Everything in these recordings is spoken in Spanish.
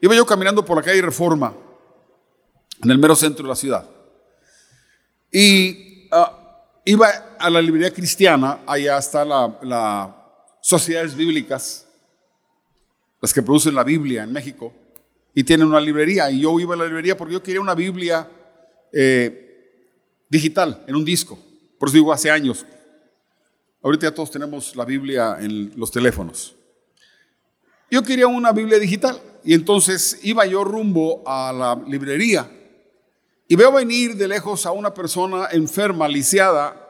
Iba yo caminando por la calle Reforma, en el mero centro de la ciudad. Y ah, iba a la librería cristiana, allá está las la sociedades bíblicas, las que producen la Biblia en México, y tienen una librería. Y yo iba a la librería porque yo quería una Biblia eh, digital, en un disco. Por eso digo, hace años. Ahorita ya todos tenemos la Biblia en los teléfonos. Yo quería una Biblia digital. Y entonces iba yo rumbo a la librería y veo venir de lejos a una persona enferma, lisiada,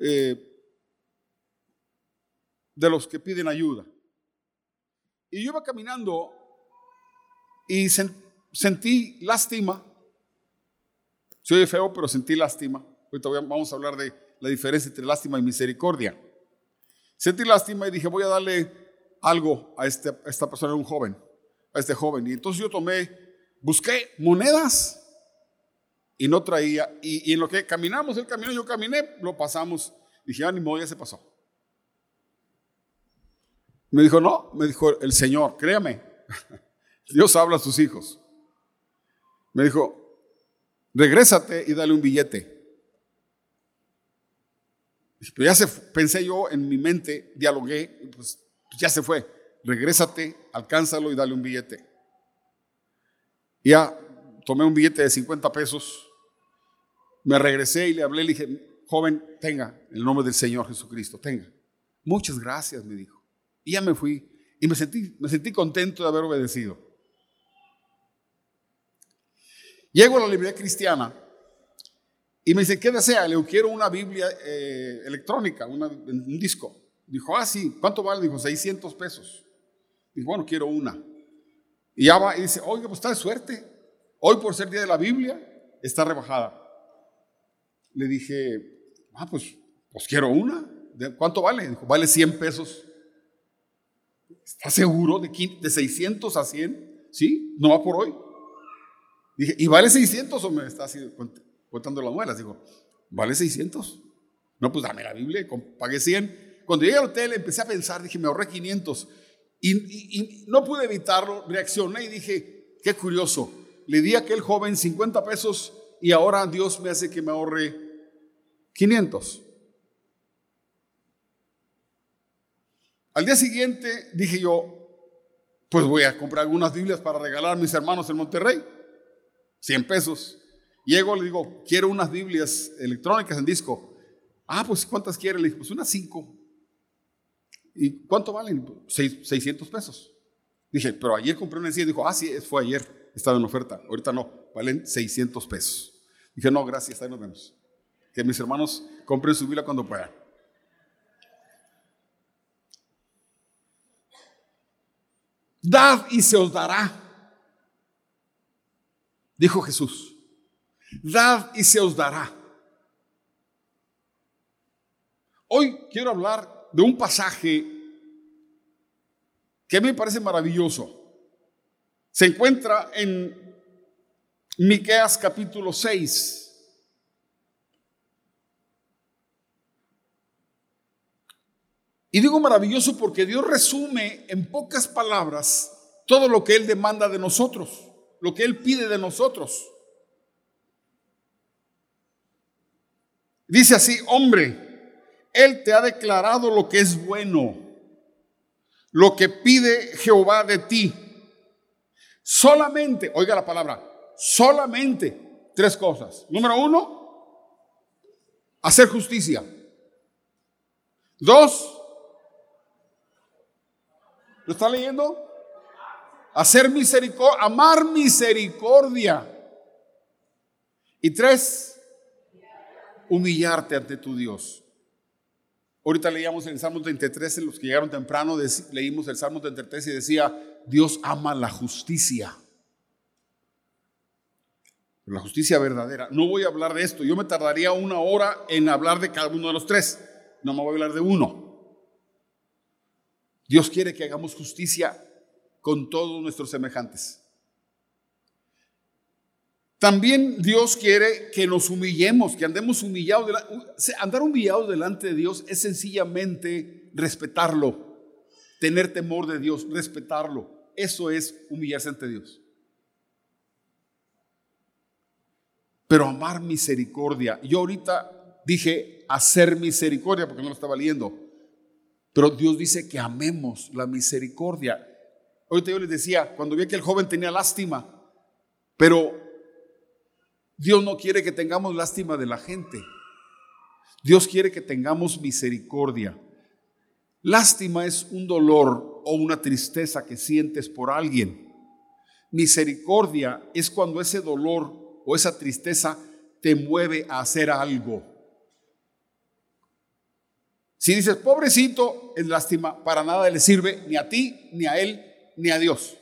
eh, de los que piden ayuda. Y yo iba caminando y sentí lástima. Soy feo, pero sentí lástima. Ahorita vamos a hablar de la diferencia entre lástima y misericordia. Sentí lástima y dije, voy a darle algo a, este, a esta persona, un joven a este joven. Y entonces yo tomé, busqué monedas y no traía. Y, en lo que caminamos, el camino, yo caminé, lo pasamos. Dije, ah, ni modo, ya se pasó. Me dijo, no, me dijo el Señor, créame, Dios habla a sus hijos. Me dijo, regrésate y dale un billete. Pero ya se, pensé yo en mi mente, dialogué, pues ya se fue regrésate, alcánzalo y dale un billete. Ya tomé un billete de 50 pesos, me regresé y le hablé, le dije, joven, tenga, en el nombre del Señor Jesucristo, tenga. Muchas gracias, me dijo. Y ya me fui y me sentí, me sentí contento de haber obedecido. Llego a la librería cristiana y me dice, ¿qué desea? Le digo, quiero una Biblia eh, electrónica, un disco. Dijo, ah, sí, ¿cuánto vale? Dijo, 600 pesos. Dijo, bueno, quiero una. Y ya va y dice, oiga, pues está de suerte. Hoy por ser día de la Biblia, está rebajada. Le dije, ah, pues, pues quiero una. ¿Cuánto vale? Dijo, vale 100 pesos. ¿Está seguro de, de 600 a 100? ¿Sí? ¿No va por hoy? Dije, ¿y vale 600 o me está así contando las muelas? Dijo, vale 600. No, pues dame la Biblia, pagué 100. Cuando llegué al hotel empecé a pensar, dije, me ahorré 500. Y, no pude evitarlo, reaccioné y dije, qué curioso, le di a aquel joven 50 pesos y ahora Dios me hace que me ahorre 500. Al día siguiente dije yo, pues voy a comprar algunas Biblias para regalar a mis hermanos en Monterrey. 100 pesos. Llego, le digo, quiero unas Biblias electrónicas en disco. Ah, pues ¿cuántas quiere? Le dije, pues unas 5. ¿Y cuánto valen? 600 pesos. Dije, pero ayer compré una encía. Dijo, ah, sí, fue ayer, estaba en oferta. Ahorita no, valen 600 pesos. Dije, no, gracias, ahí nos vemos. Que mis hermanos compren su Biblia cuando puedan. Dad y se os dará. Dijo Jesús. Dad y se os dará. Hoy quiero hablar de un pasaje que me parece maravilloso. Se encuentra en Miqueas capítulo 6. Y digo maravilloso porque Dios resume en pocas palabras todo lo que Él demanda de nosotros, lo que Él pide de nosotros. Dice así, hombre, él te ha declarado lo que es bueno, lo que pide Jehová de ti. Solamente, oiga la palabra, solamente tres cosas. Número uno, hacer justicia. Dos, ¿lo está leyendo? Hacer misericordia, amar misericordia. Y tres, humillarte ante tu Dios. Ahorita leíamos en el Salmo 33, en los que llegaron temprano, leímos el Salmo 33 y decía, Dios ama la justicia. La justicia verdadera. No voy a hablar de esto. Yo me tardaría una hora en hablar de cada uno de los tres. No me voy a hablar de uno. Dios quiere que hagamos justicia con todos nuestros semejantes. También Dios quiere que nos humillemos, que andemos humillados. Andar humillados delante de Dios es sencillamente respetarlo, tener temor de Dios, respetarlo. Eso es humillarse ante Dios. Pero amar misericordia. Yo ahorita dije hacer misericordia porque no lo estaba leyendo. Pero Dios dice que amemos la misericordia. Ahorita yo les decía, cuando vi que el joven tenía lástima, pero Dios no quiere que tengamos lástima de la gente. Dios quiere que tengamos misericordia. Lástima es un dolor o una tristeza que sientes por alguien. Misericordia es cuando ese dolor o esa tristeza te mueve a hacer algo. Si dices, pobrecito, es lástima, para nada le sirve ni a ti, ni a él, ni a Dios.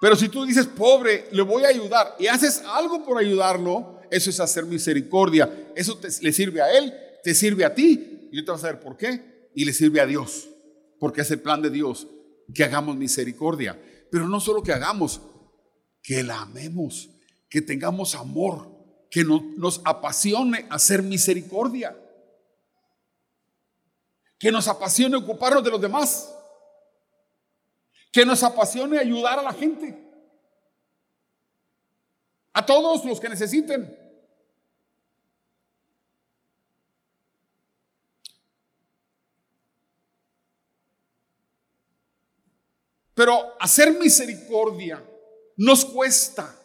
Pero si tú dices, pobre, le voy a ayudar y haces algo por ayudarlo, eso es hacer misericordia. Eso le sirve a él, te sirve a ti. Y yo te vas a saber por qué. Y le sirve a Dios, porque es el plan de Dios que hagamos misericordia. Pero no solo que hagamos, que la amemos, que tengamos amor, que nos apasione hacer misericordia, que nos apasione ocuparnos de los demás, que nos apasione ayudar a la gente, a todos los que necesiten. Pero hacer misericordia nos cuesta.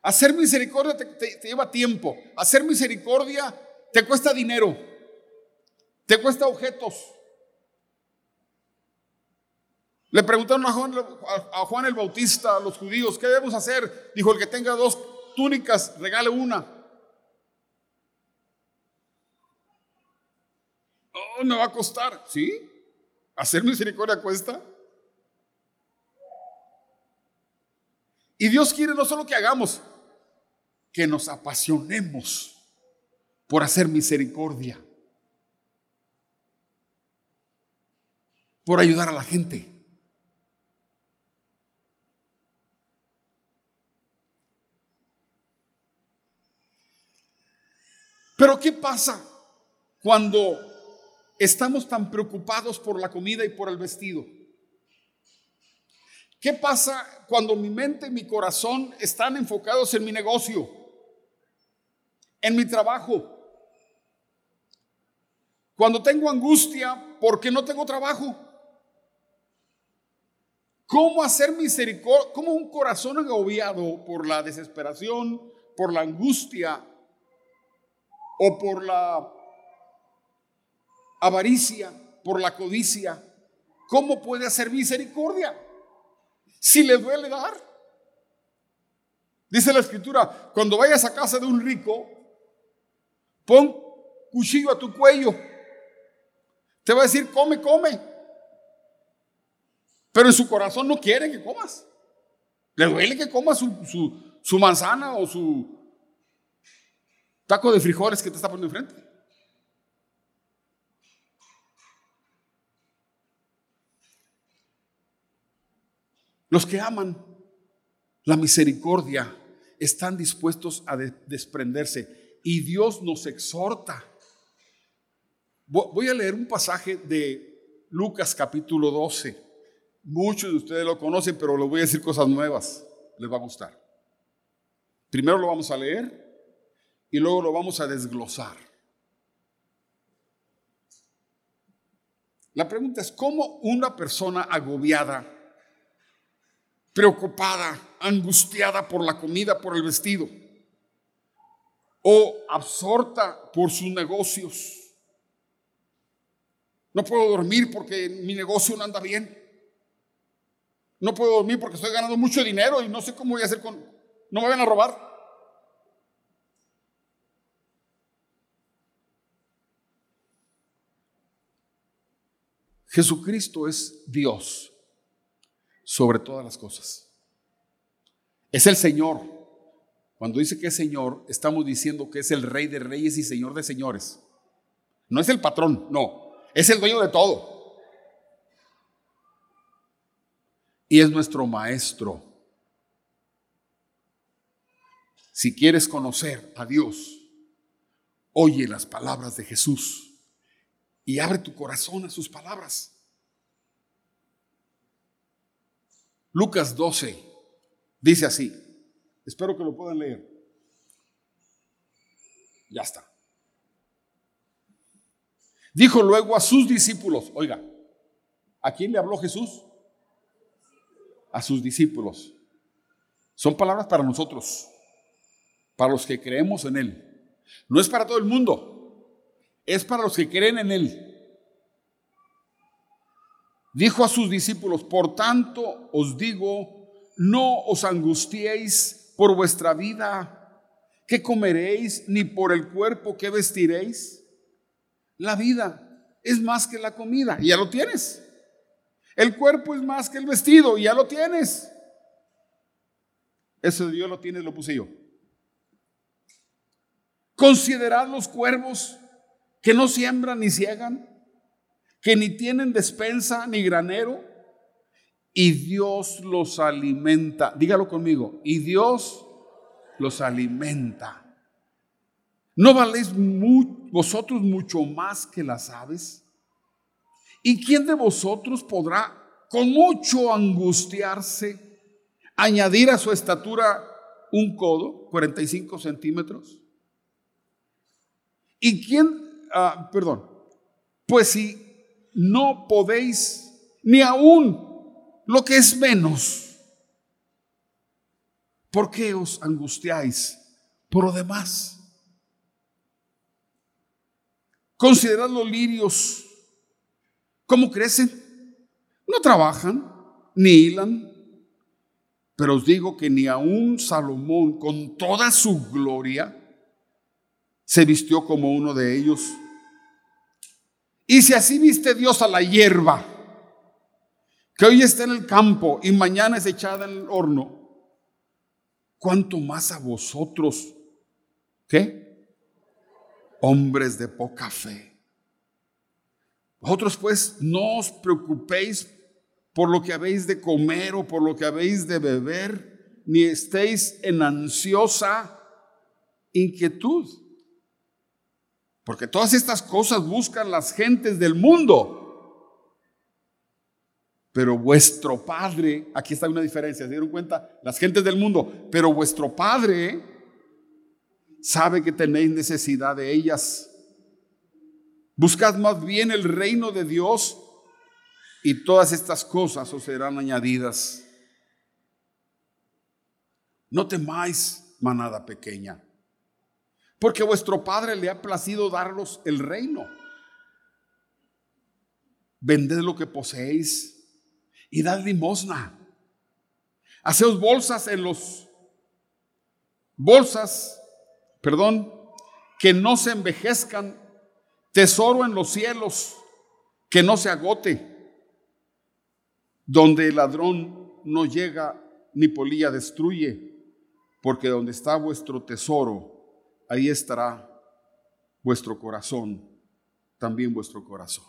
Hacer misericordia te, lleva tiempo. Hacer misericordia te cuesta dinero. Te cuesta objetos. Le preguntaron a Juan, el Bautista, a los judíos, ¿qué debemos hacer? Dijo, el que tenga dos túnicas, regale una. Oh, me va a costar. ¿Sí? ¿Hacer misericordia cuesta? Y Dios quiere no solo que hagamos, que nos apasionemos por hacer misericordia, por ayudar a la gente. Pero ¿qué pasa cuando estamos tan preocupados por la comida y por el vestido? ¿Qué pasa cuando mi mente y mi corazón están enfocados en mi negocio, en mi trabajo? Cuando tengo angustia porque no tengo trabajo. ¿Cómo hacer misericordia? ¿Cómo un corazón agobiado por la desesperación, por la angustia o por la avaricia, por la codicia? ¿Cómo puede hacer misericordia? si le duele dar. Dice la escritura, cuando vayas a casa de un rico, pon cuchillo a tu cuello. Te va a decir, come, come. Pero en su corazón no quiere que comas. Le duele que comas su, su manzana o su taco de frijoles que te está poniendo enfrente. Los que aman la misericordia están dispuestos a desprenderse y Dios nos exhorta. Voy a leer un pasaje de Lucas capítulo 12. Muchos de ustedes lo conocen, pero les voy a decir cosas nuevas. Les va a gustar. Primero lo vamos a leer y luego lo vamos a desglosar. La pregunta es, ¿cómo una persona agobiada preocupada, angustiada por la comida, por el vestido, o absorta por sus negocios. No puedo dormir porque mi negocio no anda bien. No puedo dormir porque estoy ganando mucho dinero y no sé cómo voy a hacer con... No me van a robar. Jesucristo es Dios sobre todas las cosas. Es el Señor. Cuando dice que es Señor, estamos diciendo que es el Rey de Reyes y Señor de Señores. No es el patrón, no. Es el dueño de todo. Y es nuestro Maestro. Si quieres conocer a Dios, oye las palabras de Jesús y abre tu corazón a sus palabras. Lucas 12, Dice así, espero que lo puedan leer. Ya está. Dijo luego a sus discípulos, oiga, ¿a quién le habló Jesús? A sus discípulos. Son palabras para nosotros, para los que creemos en Él. No es para todo el mundo, es para los que creen en Él. Dijo a sus discípulos, por tanto os digo, no os angustiéis por vuestra vida, ¿qué comeréis? Ni por el cuerpo, ¿qué vestiréis? La vida es más que la comida, ya lo tienes. El cuerpo es más que el vestido, ya lo tienes. Eso Dios lo tiene, lo puse yo. Considerad los cuervos que no siembran ni ciegan que ni tienen despensa ni granero, y Dios los alimenta. Dígalo conmigo, y Dios los alimenta. ¿No valéis vosotros mucho más que las aves? ¿Y quién de vosotros podrá con mucho angustiarse añadir a su estatura un codo, 45 centímetros? ¿Y quién, ah, perdón, pues si no podéis ni aún lo que es menos. ¿Por qué os angustiáis por lo demás? Considerad los lirios, ¿cómo crecen? No trabajan, ni hilan, pero os digo que ni aún Salomón, con toda su gloria, se vistió como uno de ellos. Y si así viste Dios a la hierba, que hoy está en el campo y mañana es echada en el horno, ¿cuánto más a vosotros? ¿Qué? Hombres de poca fe. Vosotros pues no os preocupéis por lo que habéis de comer o por lo que habéis de beber, ni estéis en ansiosa inquietud. Porque todas estas cosas buscan las gentes del mundo. Pero vuestro Padre, aquí está una diferencia, ¿se dieron cuenta? Las gentes del mundo, pero vuestro Padre sabe que tenéis necesidad de ellas. Buscad más bien el reino de Dios y todas estas cosas os serán añadidas. No temáis, manada pequeña porque vuestro Padre le ha placido daros el reino. Vended lo que poseéis y dad limosna. Haceos bolsas en los bolsas, perdón, que no se envejezcan, tesoro en los cielos, que no se agote, donde el ladrón no llega ni polilla destruye, porque donde está vuestro tesoro, ahí estará vuestro corazón, también vuestro corazón.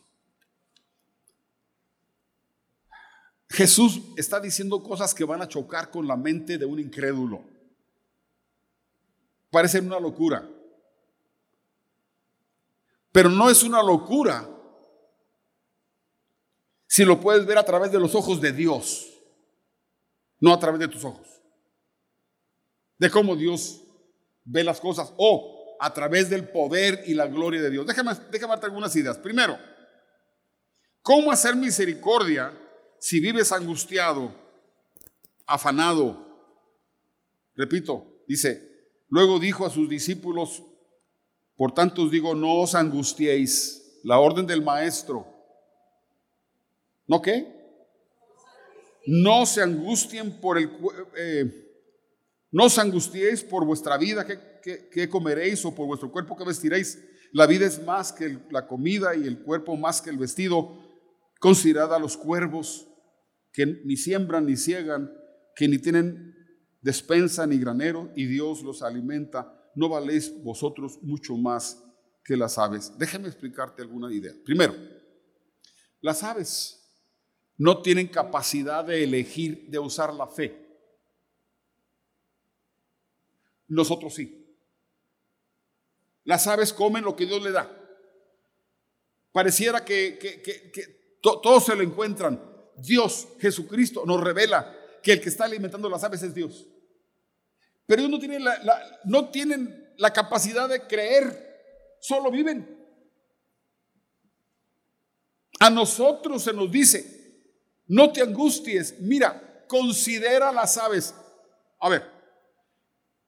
Jesús está diciendo cosas que van a chocar con la mente de un incrédulo. Parece una locura. Pero no es una locura si lo puedes ver a través de los ojos de Dios, no a través de tus ojos. De cómo Dios ve las cosas o a través del poder y la gloria de Dios. Déjame, darte algunas ideas. Primero, ¿cómo hacer misericordia si vives angustiado, afanado? Repito, dice, luego dijo a sus discípulos, por tanto os digo, no os angustiéis, la orden del maestro. ¿No qué? No se angustien por el... Eh, no os angustiéis por vuestra vida, ¿qué, comeréis? O por vuestro cuerpo, ¿qué vestiréis? La vida es más que la comida y el cuerpo más que el vestido. Considerad a los cuervos que ni siembran ni ciegan, que ni tienen despensa ni granero, y Dios los alimenta. ¿No valéis vosotros mucho más que las aves? Déjame explicarte alguna idea. Primero, las aves no tienen capacidad de elegir, de usar la fe. Nosotros sí. Las aves comen lo que Dios le da. Pareciera que, que, que, todos se lo encuentran. Dios, Jesucristo, nos revela que el que está alimentando las aves es Dios. Pero ellos no tienen la, no tienen la capacidad de creer, solo viven. A nosotros se nos dice, no te angusties, mira, considera las aves. A ver,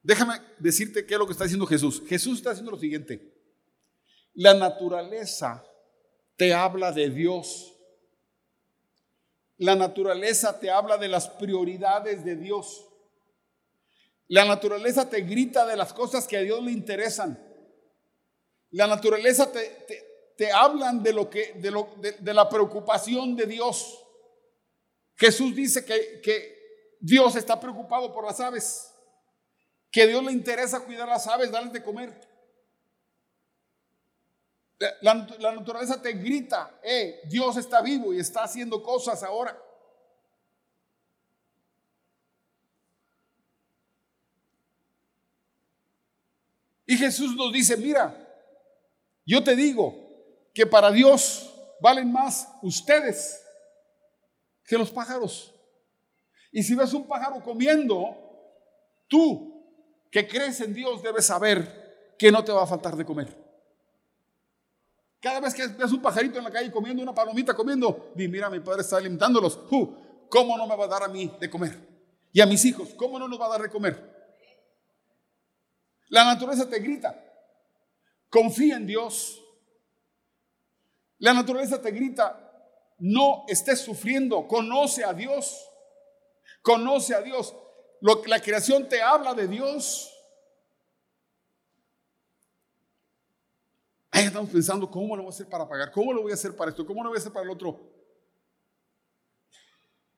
déjame decirte qué es lo que está diciendo Jesús. Jesús está haciendo lo siguiente. La naturaleza te habla de Dios. La naturaleza te habla de las prioridades de Dios. La naturaleza te grita de las cosas que a Dios le interesan. La naturaleza te, te, hablan de, lo que, de, lo, de, la preocupación de Dios. Jesús dice que, que Dios está preocupado por las aves, que Dios le interesa cuidar las aves, darles de comer. La, naturaleza te grita, eh, Dios está vivo y está haciendo cosas ahora. Y Jesús nos dice, mira, yo te digo que para Dios valen más ustedes que los pájaros. Y si ves un pájaro comiendo, tú que crees en Dios debes saber que no te va a faltar de comer. Cada vez que ves un pajarito en la calle comiendo, una palomita comiendo, di, mira, mi padre está alimentándolos. ¿Cómo no me va a dar a mí de comer? Y a mis hijos, ¿cómo no nos va a dar de comer? La naturaleza te grita, confía en Dios. La naturaleza te grita, no estés sufriendo, conoce a Dios, conoce a Dios. Lo, la creación te habla de Dios. Ahí estamos pensando, ¿cómo lo voy a hacer para pagar? ¿Cómo lo voy a hacer para esto? ¿Cómo lo voy a hacer para el otro?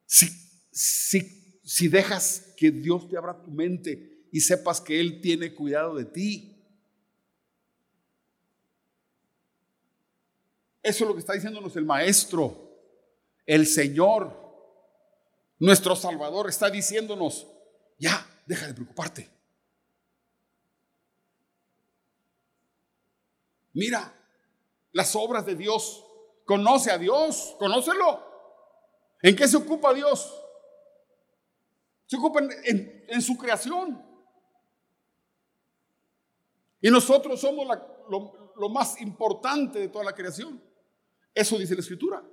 Si, si, si dejas que Dios te abra tu mente y sepas que Él tiene cuidado de ti. Eso es lo que está diciéndonos el Maestro, el Señor, nuestro Salvador, está diciéndonos, ya, deja de preocuparte. Mira las obras de Dios. Conoce a Dios, conócelo. ¿En qué se ocupa Dios? Se ocupa en, su creación. Y nosotros somos lo, más importante de toda la creación. Eso dice la Escritura.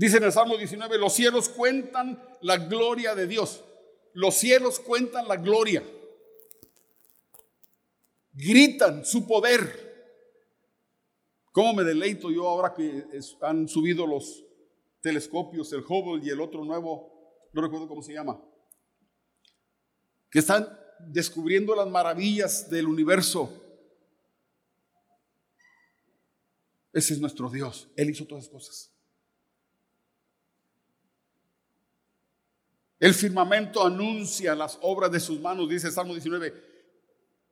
Dice en el Salmo 19, los cielos cuentan la gloria de Dios. Los cielos cuentan la gloria gritan su poder. ¿Cómo me deleito yo ahora que han subido los telescopios, el Hubble y el otro nuevo, no recuerdo cómo se llama, que están descubriendo las maravillas del universo? Ese es nuestro Dios. Él hizo todas las cosas. El firmamento anuncia las obras de sus manos, dice Salmo 19.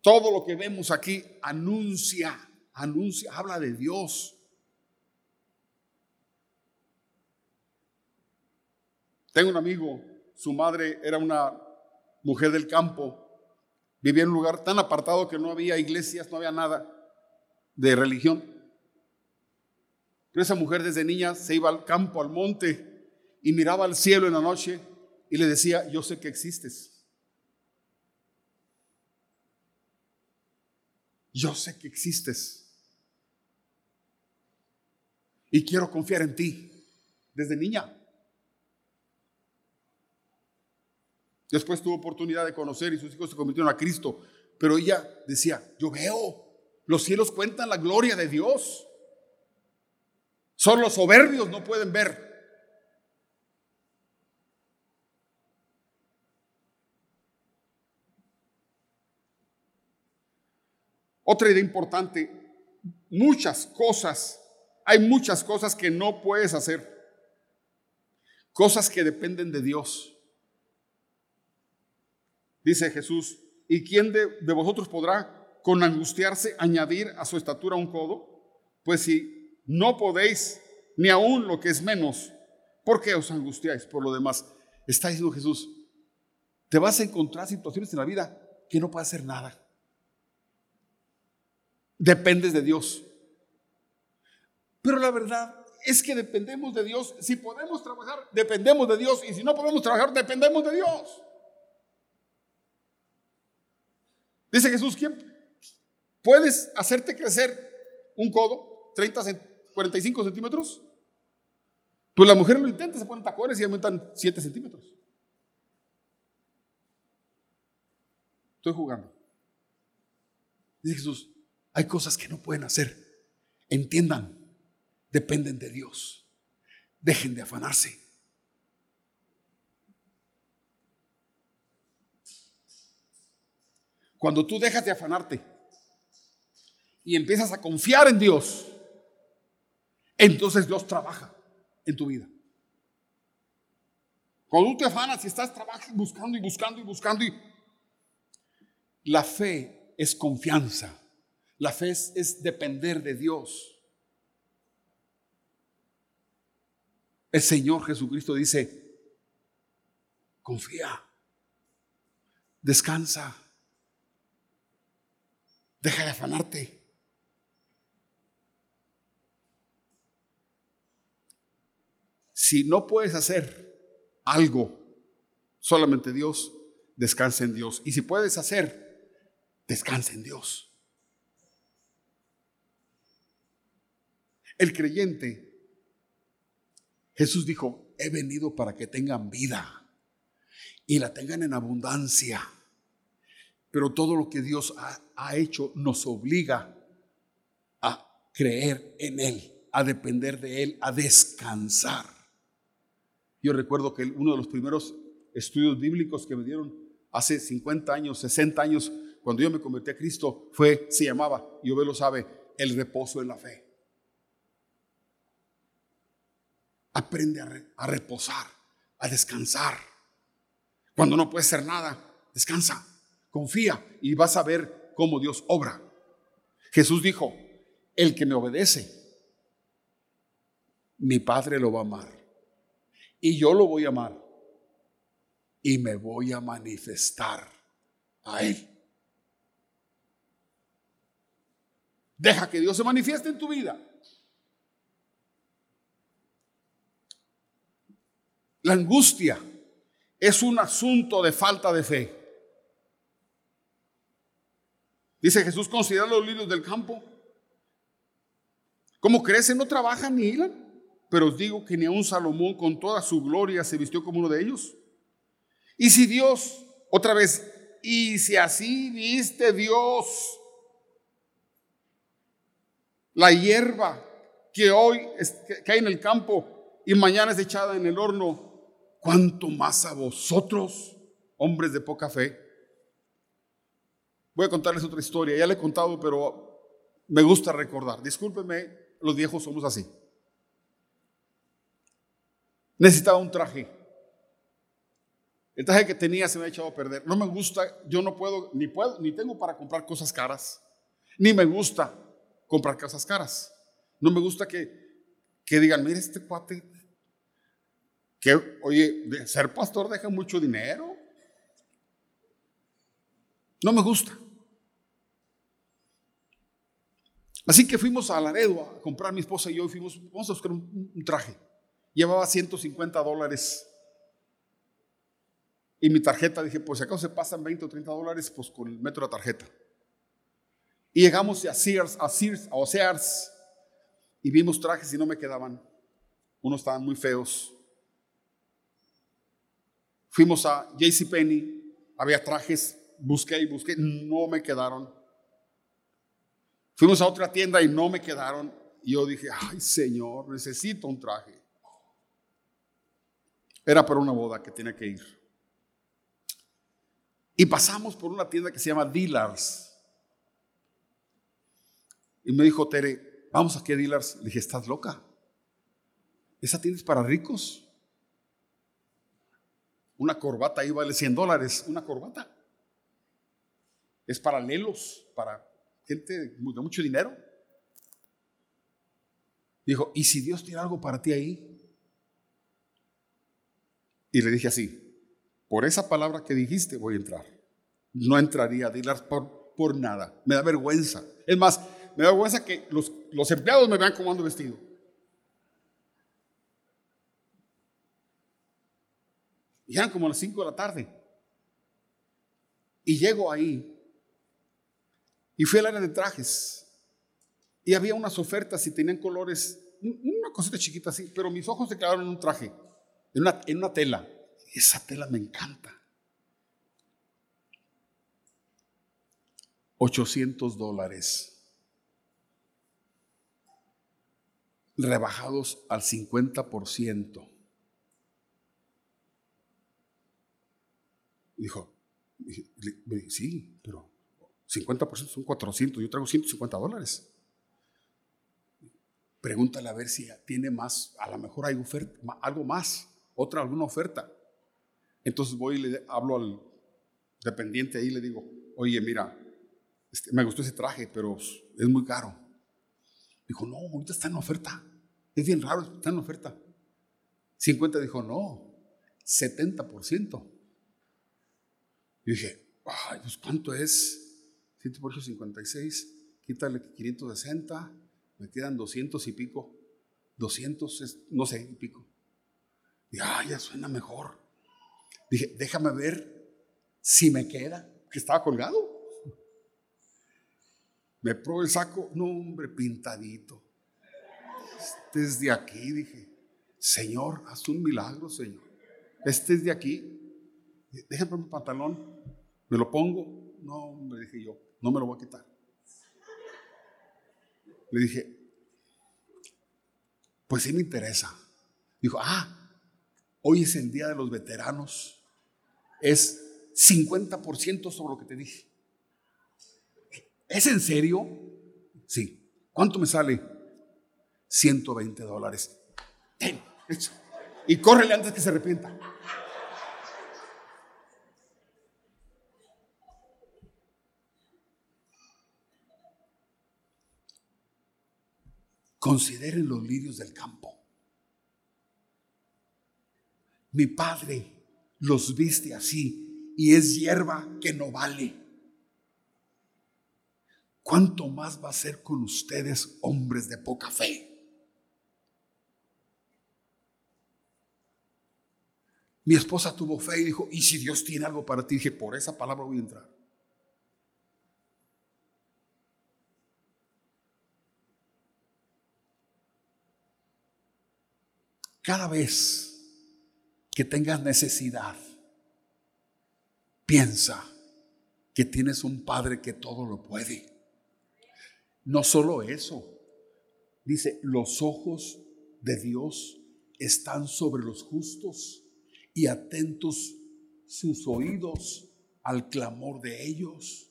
Todo lo que vemos aquí anuncia, anuncia, habla de Dios. Tengo un amigo, su madre era una mujer del campo, vivía en un lugar tan apartado que no había iglesias, no había nada de religión. Pero esa mujer desde niña se iba al campo, al monte, y miraba al cielo en la noche y le decía, yo sé que existes. yo sé que existes. Y quiero confiar en ti desde niña. Después tuvo oportunidad de conocer y sus hijos se convirtieron a Cristo. Pero ella decía, yo veo, los cielos cuentan la gloria de Dios. Son los soberbios, no pueden ver. Otra idea importante, muchas cosas, hay muchas cosas que no puedes hacer. Cosas que dependen de Dios. Dice Jesús, ¿y quién de, vosotros podrá con angustiarse añadir a su estatura un codo? Pues si no podéis, ni aún lo que es menos, ¿por qué os angustiáis por lo demás? Está diciendo Jesús, te vas a encontrar situaciones en la vida que no puedes hacer nada dependes de Dios. Pero la verdad es que dependemos de Dios. Si podemos trabajar, dependemos de Dios. Y si no podemos trabajar, dependemos de Dios. Dice Jesús, ¿quién puedes hacerte crecer un codo, 30, 45 centímetros? Pues la mujer lo intenta, se ponen tacones y aumentan 7 centímetros. Estoy jugando. Dice Jesús, hay cosas que no pueden hacer. Entiendan, dependen de Dios. Dejen de afanarse. Cuando tú dejas de afanarte y empiezas a confiar en Dios, entonces Dios trabaja en tu vida. Cuando tú te afanas y estás trabajando, buscando y buscando y buscando la fe es confianza. La fe es, depender de Dios. El Señor Jesucristo dice, confía, descansa, deja de afanarte. Si no puedes hacer algo, solamente Dios, descansa en Dios. Y si puedes hacer, descansa en Dios. El creyente Jesús dijo, he venido para que tengan vida y la tengan en abundancia. Pero todo lo que Dios ha, hecho nos obliga a creer en Él, a depender de Él, a descansar. Yo recuerdo que uno de los primeros estudios bíblicos que me dieron hace 50 años, 60 años, cuando yo me convertí a Cristo, fue, se llamaba, y lo sabe, el reposo en la fe. Aprende a, reposar, a descansar. Cuando no puede ser nada, descansa, confía y vas a ver cómo Dios obra. Jesús dijo, el que me obedece, mi Padre lo va a amar. Y yo lo voy a amar. Y me voy a manifestar a Él. Deja que Dios se manifieste en tu vida. La angustia es un asunto de falta de fe. Dice Jesús, considera los lirios del campo. Como crecen, no trabajan ni hilan. Pero os digo que ni un Salomón con toda su gloria se vistió como uno de ellos. Y si Dios, otra vez, y si así viste Dios la hierba que hoy cae en el campo y mañana es echada en el horno, ¿cuánto más a vosotros, hombres de poca fe? Voy a contarles otra historia, ya le he contado, pero me gusta recordar. Discúlpenme, los viejos somos así. Necesitaba un traje. El traje que tenía se me ha echado a perder. No me gusta, yo no puedo, ni puedo, ni tengo para comprar cosas caras. Ni me gusta comprar cosas caras. No me gusta que, que digan, mire, este cuate oye, ser pastor deja mucho dinero. No me gusta. Así que fuimos a Laredo a comprar mi esposa y yo y fuimos, vamos a buscar un, un traje. Llevaba 150 dólares. Y mi tarjeta, dije, pues si acaso se pasan 20 o 30 dólares, pues con el metro de la tarjeta. Y llegamos a Sears, a Sears, a Sears, y vimos trajes y no me quedaban. Unos estaban muy feos. Fuimos a JCPenney, había trajes, busqué y busqué, no me quedaron. Fuimos a otra tienda y no me quedaron. Y yo dije, ay Señor, necesito un traje. Era para una boda que tenía que ir. Y pasamos por una tienda que se llama Dealers. Y me dijo Tere, vamos a qué Dealers. Le dije, ¿estás loca? Esa tienda es para ricos. Una corbata ahí vale 100 dólares, una corbata. Es para lelos, para gente de mucho dinero. Dijo, ¿y si Dios tiene algo para ti ahí? Y le dije así, por esa palabra que dijiste voy a entrar. No entraría a Dealers por, por nada. Me da vergüenza. Es más, me da vergüenza que los, los empleados me vean como ando vestido. Y eran como las 5 de la tarde. Y llego ahí. Y fui al área de trajes. Y había unas ofertas y tenían colores, una cosita chiquita así, pero mis ojos se quedaron en un traje, en una, en una tela. Esa tela me encanta. 800 dólares. Rebajados al 50%. Dijo, sí, pero 50% son 400, yo traigo 150 dólares. Pregúntale a ver si tiene más, a lo mejor hay oferta, algo más, otra, alguna oferta. Entonces voy y le hablo al dependiente ahí y le digo, oye, mira, este, me gustó ese traje, pero es muy caro. Dijo, no, ahorita está en oferta. Es bien raro, está en oferta. 50 dijo, no, 70%. Y dije, ay, pues ¿cuánto es? 7 por 8, 56, quítale 560, me quedan 200 y pico. 200, es, no sé, y pico. Y ay, ya suena mejor. Dije, déjame ver si me queda, que estaba colgado. Me probé el saco, no hombre, pintadito. Este es de aquí, dije. Señor, haz un milagro, Señor. Este es de aquí. Déjame mi pantalón. ¿Me lo pongo? No, me dije yo, no me lo voy a quitar. Le dije, pues sí me interesa. Dijo, ah, hoy es el día de los veteranos. Es 50% sobre lo que te dije. ¿Es en serio? Sí. ¿Cuánto me sale? 120 dólares. Ten, Y córrele antes que se arrepienta. Consideren los lirios del campo. Mi padre los viste así y es hierba que no vale. ¿Cuánto más va a ser con ustedes, hombres de poca fe? Mi esposa tuvo fe y dijo, ¿y si Dios tiene algo para ti? Dije, por esa palabra voy a entrar. Cada vez que tengas necesidad, piensa que tienes un Padre que todo lo puede. No solo eso, dice, los ojos de Dios están sobre los justos y atentos sus oídos al clamor de ellos.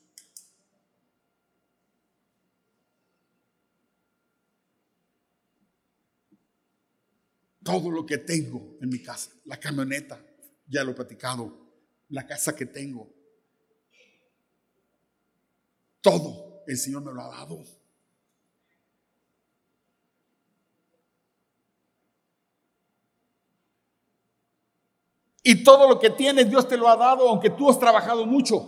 Todo lo que tengo en mi casa, la camioneta, ya lo he platicado, la casa que tengo, todo el Señor me lo ha dado. Y todo lo que tienes, Dios te lo ha dado, aunque tú has trabajado mucho.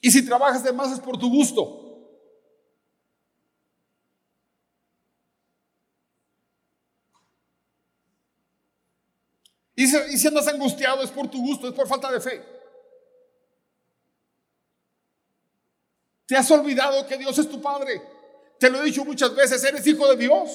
Y si trabajas de más es por tu gusto. Y si, andas angustiado es por tu gusto, es por falta de fe. Te has olvidado que Dios es tu Padre. Te lo he dicho muchas veces, eres hijo de Dios.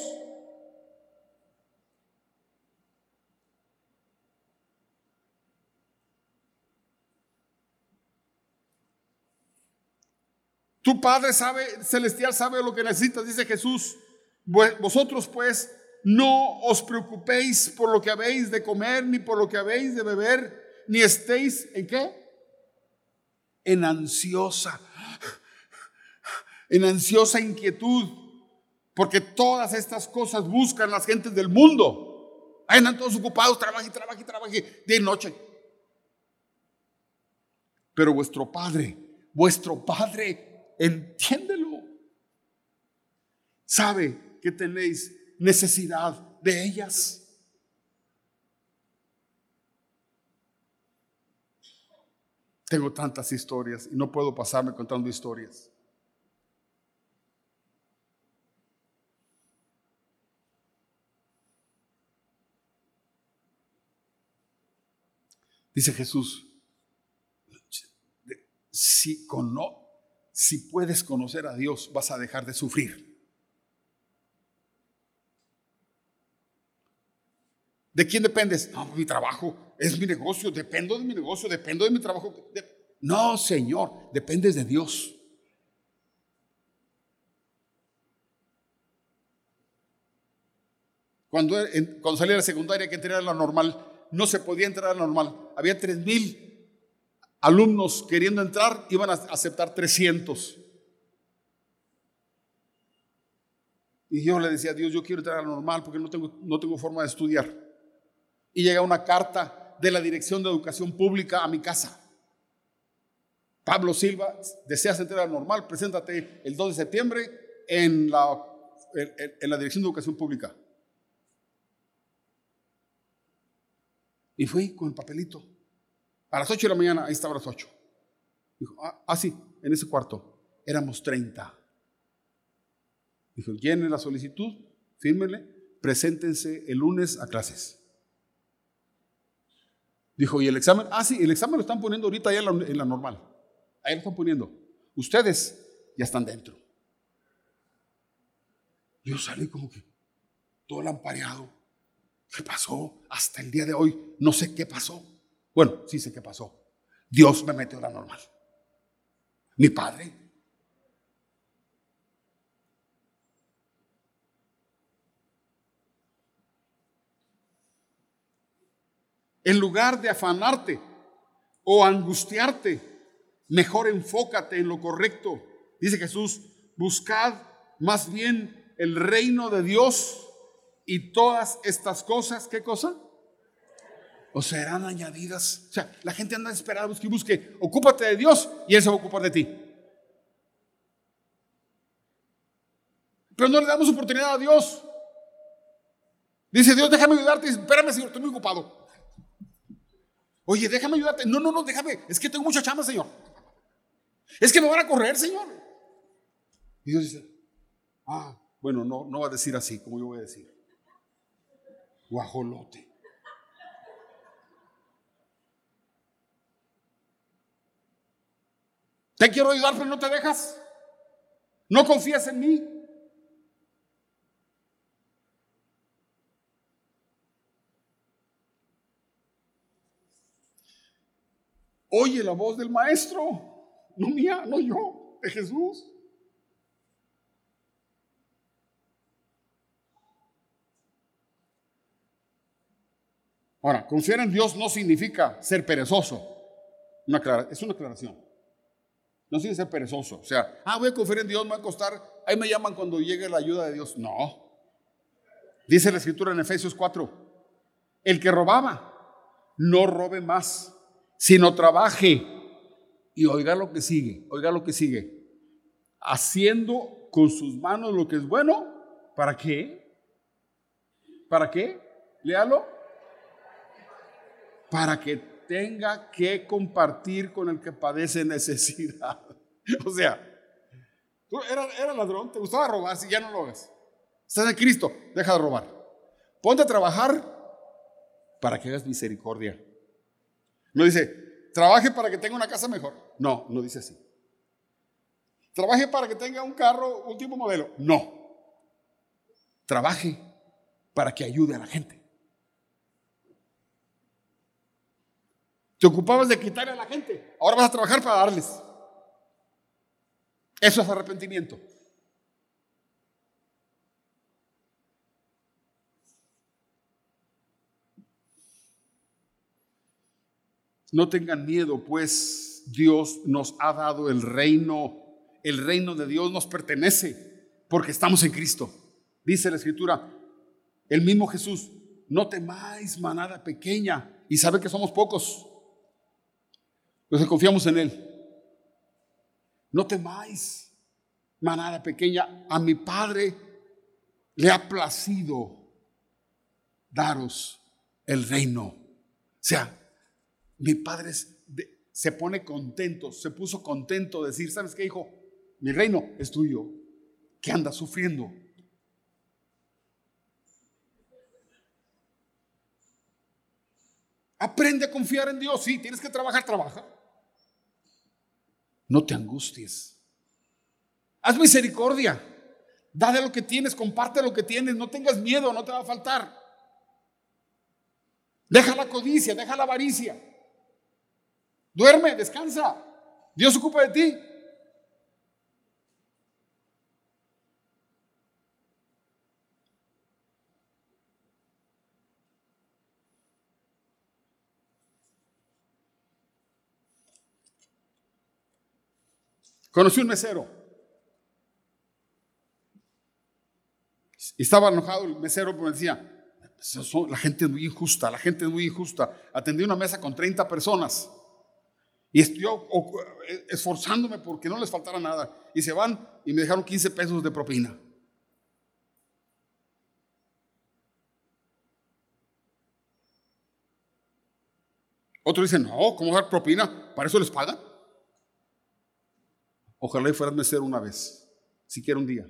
Tu Padre sabe, celestial sabe lo que necesitas, dice Jesús. Vosotros pues no os preocupéis por lo que habéis de comer, ni por lo que habéis de beber, ni estéis en qué? En ansiosa, en ansiosa inquietud, porque todas estas cosas buscan las gentes del mundo. Ahí andan todos ocupados, trabajen, trabajen, día y noche. Pero vuestro Padre, vuestro Padre, entiéndelo. Sabe que tenéis necesidad de ellas. Tengo tantas historias y no puedo pasarme contando historias. Dice Jesús, si, si puedes conocer a Dios, vas a dejar de sufrir. ¿De quién dependes? No, mi trabajo, es mi negocio, dependo de mi negocio, dependo de mi trabajo. No, Señor, dependes de Dios. Cuando, cuando salí de la secundaria que entrar a la normal, no se podía entrar a la normal. Había tres mil alumnos queriendo entrar, iban a aceptar 300. Y yo le decía a Dios, yo quiero entrar a la normal porque no tengo, no tengo forma de estudiar y llega una carta de la Dirección de Educación Pública a mi casa. Pablo Silva, deseas entrar al normal, preséntate el 2 de septiembre en la, Dirección de Educación Pública. Y fui con el papelito. A las 8 de la mañana, ahí estaba a las 8. Dijo, ah, ah, sí, en ese cuarto. Éramos 30. Dijo, llenen la solicitud, fírmenle, preséntense el lunes a clases. Dijo, ¿y el examen? Ah, sí, el examen lo están poniendo ahorita ya en la, normal. Ahí lo están poniendo. Ustedes ya están dentro. Yo salí como que todo lampareado. ¿Qué pasó? Hasta el día de hoy no sé qué pasó. Bueno, sí sé qué pasó. Dios me metió la normal. Mi padre En lugar de afanarte o angustiarte, mejor enfócate en lo correcto. Dice Jesús, buscad más bien el reino de Dios y todas estas cosas, ¿qué cosa? O serán añadidas. O sea, la gente anda esperando, busque y busque. Ocúpate de Dios y Él se va a ocupar de ti. Pero no le damos oportunidad a Dios. Dice Dios, déjame ayudarte. Espérame, Señor, estoy muy ocupado. Oye, déjame ayudarte. No, no, no, déjame. Es que tengo mucha chamba, Señor. Es que me van a correr, Señor. Y Dios dice, ah, bueno, no, no va a decir así, como yo voy a decir. Guajolote. Te quiero ayudar, pero no te dejas. No confías en mí. Oye la voz del maestro, no mía, no yo, de Jesús. Ahora, confiar en Dios no significa ser perezoso. es una aclaración. No significa ser perezoso. O sea, ah, voy a confiar en Dios, me va a costar. Ahí me llaman cuando llegue la ayuda de Dios. No. Dice la escritura en Efesios 4. El que robaba, no robe más sino trabaje. Y oiga lo que sigue, oiga lo que sigue. Haciendo con sus manos lo que es bueno, ¿para qué? ¿Para qué? Léalo. Para que tenga que compartir con el que padece necesidad. o sea, tú eras, ladrón, te gustaba robar, si ya no lo hagas. Estás en Cristo, deja de robar. Ponte a trabajar para que hagas misericordia. No dice, trabaje para que tenga una casa mejor. No, no dice así. Trabaje para que tenga un carro último modelo. No. Trabaje para que ayude a la gente. Te ocupabas de quitarle a la gente. Ahora vas a trabajar para darles. Eso es arrepentimiento. No tengan miedo, pues Dios nos ha dado el reino. El reino de Dios nos pertenece porque estamos en Cristo. Dice la escritura, el mismo Jesús, no temáis manada pequeña. Y sabe que somos pocos. Los que confiamos en Él. No temáis manada pequeña. A mi Padre le ha placido daros el reino. O sea, mi padre se pone contento, se puso contento de decir, ¿sabes qué, hijo? Mi reino es tuyo. ¿Qué andas sufriendo? Aprende a confiar en Dios. Sí, tienes que trabajar, trabaja. No te angusties. Haz misericordia. Da de lo que tienes, comparte lo que tienes. No tengas miedo, no te va a faltar. Deja la codicia, deja la avaricia. Duerme, descansa. Dios se ocupa de ti. Conocí un mesero. Estaba enojado el mesero porque decía, la gente es muy injusta, la gente es muy injusta. Atendí una mesa con 30 personas. Y estoy esforzándome porque no les faltara nada. Y se van y me dejaron 15 pesos de propina. Otros dicen, no, ¿cómo dar propina? ¿Para eso les pagan? Ojalá y fueras mesero una vez, siquiera un día.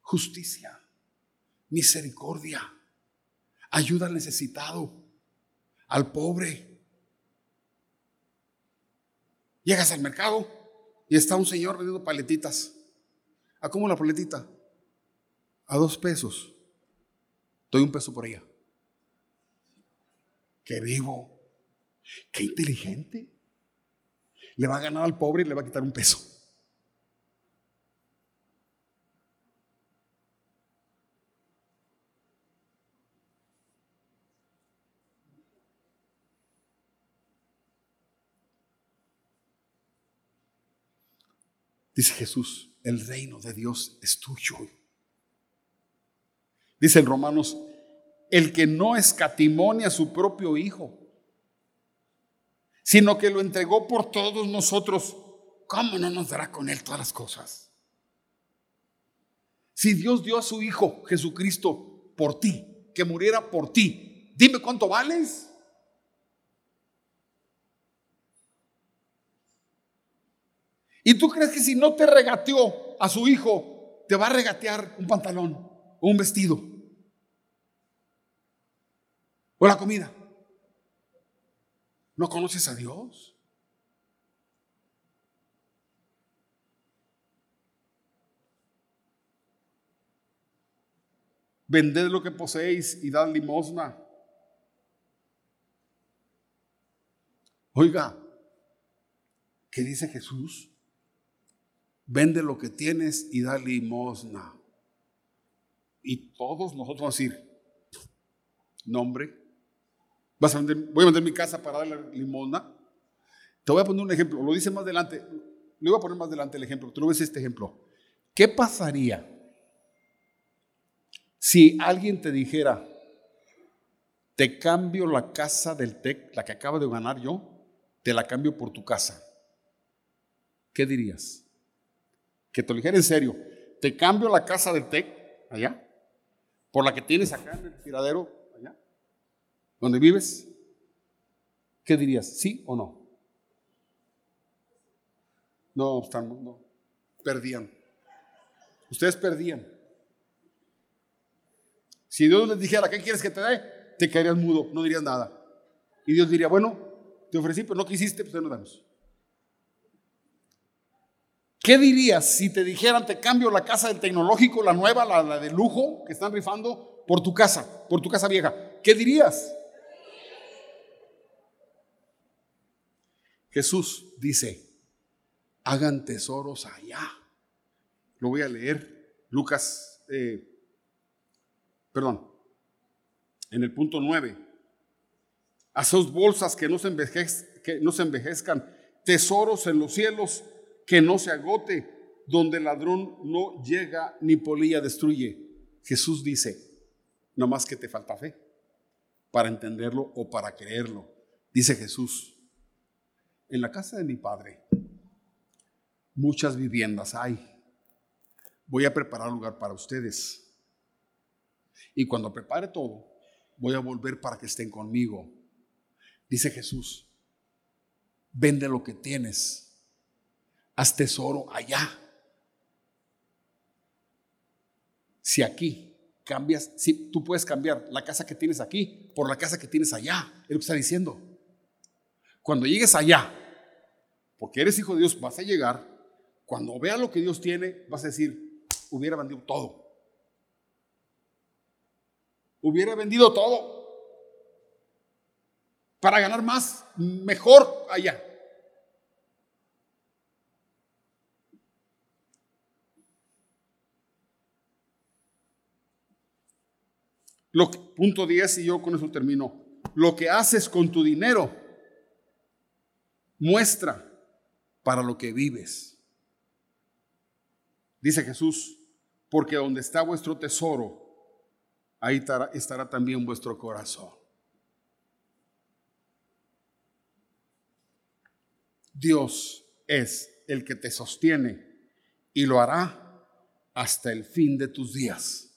Justicia, misericordia, ayuda al necesitado, al pobre. Llegas al mercado y está un señor vendiendo paletitas. ¿A cómo la paletita? A dos pesos. Doy un peso por ella. Qué vivo, qué inteligente le va a ganar al pobre y le va a quitar un peso. Dice Jesús, el reino de Dios es tuyo. Dice en Romanos, el que no escatimonia a su propio Hijo, sino que lo entregó por todos nosotros, ¿cómo no nos dará con Él todas las cosas? Si Dios dio a su Hijo Jesucristo por ti, que muriera por ti, dime cuánto vales. ¿Y tú crees que si no te regateó a su hijo, te va a regatear un pantalón o un vestido? ¿O la comida? ¿No conoces a Dios? Vended lo que poseéis y dad limosna. Oiga, ¿qué dice Jesús? Vende lo que tienes y da limosna. Y todos nosotros vamos a decir, nombre, Vas a voy a vender mi casa para darle limosna. Te voy a poner un ejemplo, lo dice más adelante, le voy a poner más adelante el ejemplo, tú lo ves este ejemplo. ¿Qué pasaría si alguien te dijera, te cambio la casa del TEC, la que acabo de ganar yo, te la cambio por tu casa? ¿Qué dirías? Que te lo dijera en serio, te cambio la casa del TEC, allá, por la que tienes acá en el tiradero, ¿Dónde vives? ¿Qué dirías? ¿Sí o no? No, están, no. Perdían. Ustedes perdían. Si Dios les dijera, ¿qué quieres que te dé? Te quedarías mudo, no dirías nada. Y Dios diría, bueno, te ofrecí, pero no quisiste, pues no damos. ¿Qué dirías si te dijeran, te cambio la casa del tecnológico, la nueva, la, de lujo que están rifando, por tu casa, por tu casa vieja? ¿Qué dirías? Jesús dice, hagan tesoros allá. Lo voy a leer, Lucas, eh, perdón, en el punto 9. Haced bolsas que no, se que no se envejezcan, tesoros en los cielos que no se agote, donde el ladrón no llega ni polilla destruye. Jesús dice, no más que te falta fe para entenderlo o para creerlo. Dice Jesús, en la casa de mi padre muchas viviendas hay. Voy a preparar lugar para ustedes. Y cuando prepare todo, voy a volver para que estén conmigo. Dice Jesús, vende lo que tienes, haz tesoro allá. Si aquí cambias, sí, tú puedes cambiar la casa que tienes aquí por la casa que tienes allá, es lo que está diciendo. Cuando llegues allá, porque eres hijo de Dios, vas a llegar, cuando veas lo que Dios tiene, vas a decir, hubiera vendido todo. Hubiera vendido todo para ganar más, mejor allá. Lo punto 10 y yo con eso termino. Lo que haces con tu dinero muestra para lo que vives. Dice Jesús, porque donde está vuestro tesoro, ahí estará también vuestro corazón. Dios es el que te sostiene y lo hará hasta el fin de tus días.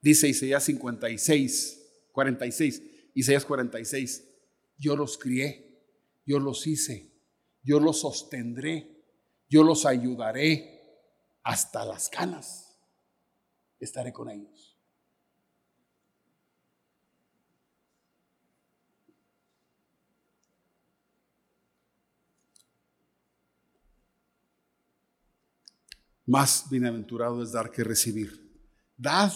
Dice Isaías 56, 46, Isaías 46, yo los crié, yo los hice, yo los sostendré, yo los ayudaré hasta las canas. Estaré con ellos. Más bienaventurado es dar que recibir. Dad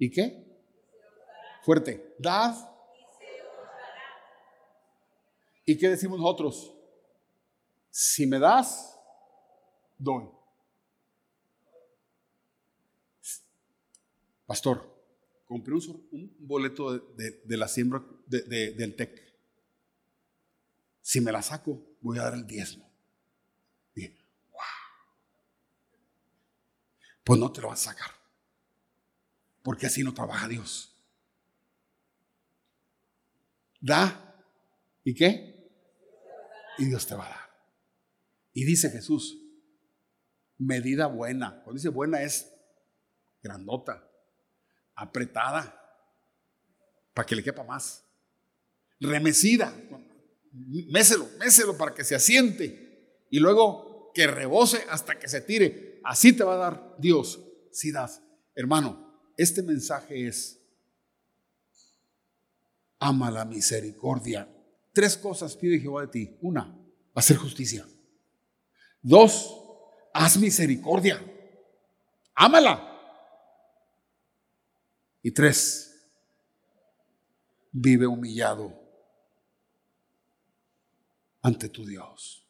¿Y qué? Fuerte. Dad. ¿Y qué decimos nosotros? Si me das, doy. Pastor, compré un, boleto de, la siembra del TEC. Si me la saco, voy a dar el diezmo. Dije, wow. Pues no te lo vas a sacar. Porque así no trabaja Dios. Da. ¿Y qué? Y Dios te va a dar. Y dice Jesús, medida buena. Cuando dice buena es grandota, apretada, para que le quepa más. Remecida. Méselo, méselo para que se asiente. Y luego que rebose hasta que se tire. Así te va a dar Dios si das. Hermano, este mensaje es, ama la misericordia. Tres cosas pide Jehová de ti. Una, hacer justicia. Dos, haz misericordia. Ámala. Y tres, vive humillado ante tu Dios.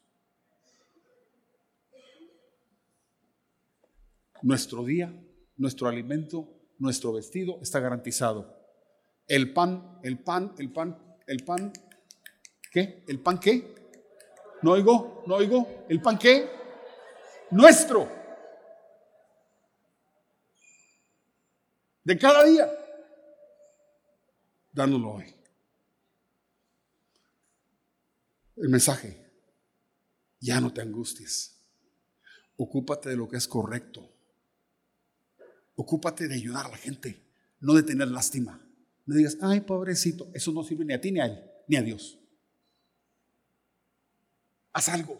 Nuestro día, nuestro alimento nuestro vestido está garantizado. El pan, el pan, el pan, el pan, ¿qué? ¿El pan qué? ¿No oigo? ¿No oigo? ¿El pan qué? Nuestro. De cada día. Dándolo hoy. El mensaje. Ya no te angusties. Ocúpate de lo que es correcto. Ocúpate de ayudar a la gente, no de tener lástima. No digas, ay, pobrecito, eso no sirve ni a ti ni a él, ni a Dios. Haz algo.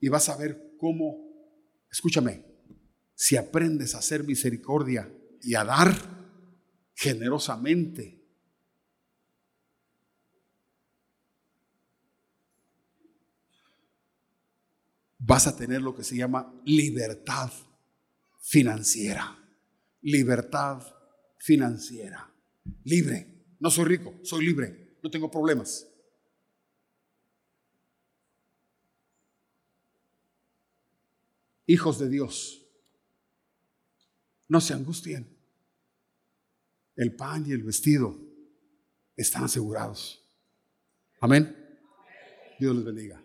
Y vas a ver cómo, escúchame, si aprendes a hacer misericordia y a dar generosamente, vas a tener lo que se llama libertad financiera. Libertad financiera. Libre. No soy rico, soy libre. No tengo problemas. Hijos de Dios, no se angustien. El pan y el vestido están asegurados. Amén. Dios les bendiga.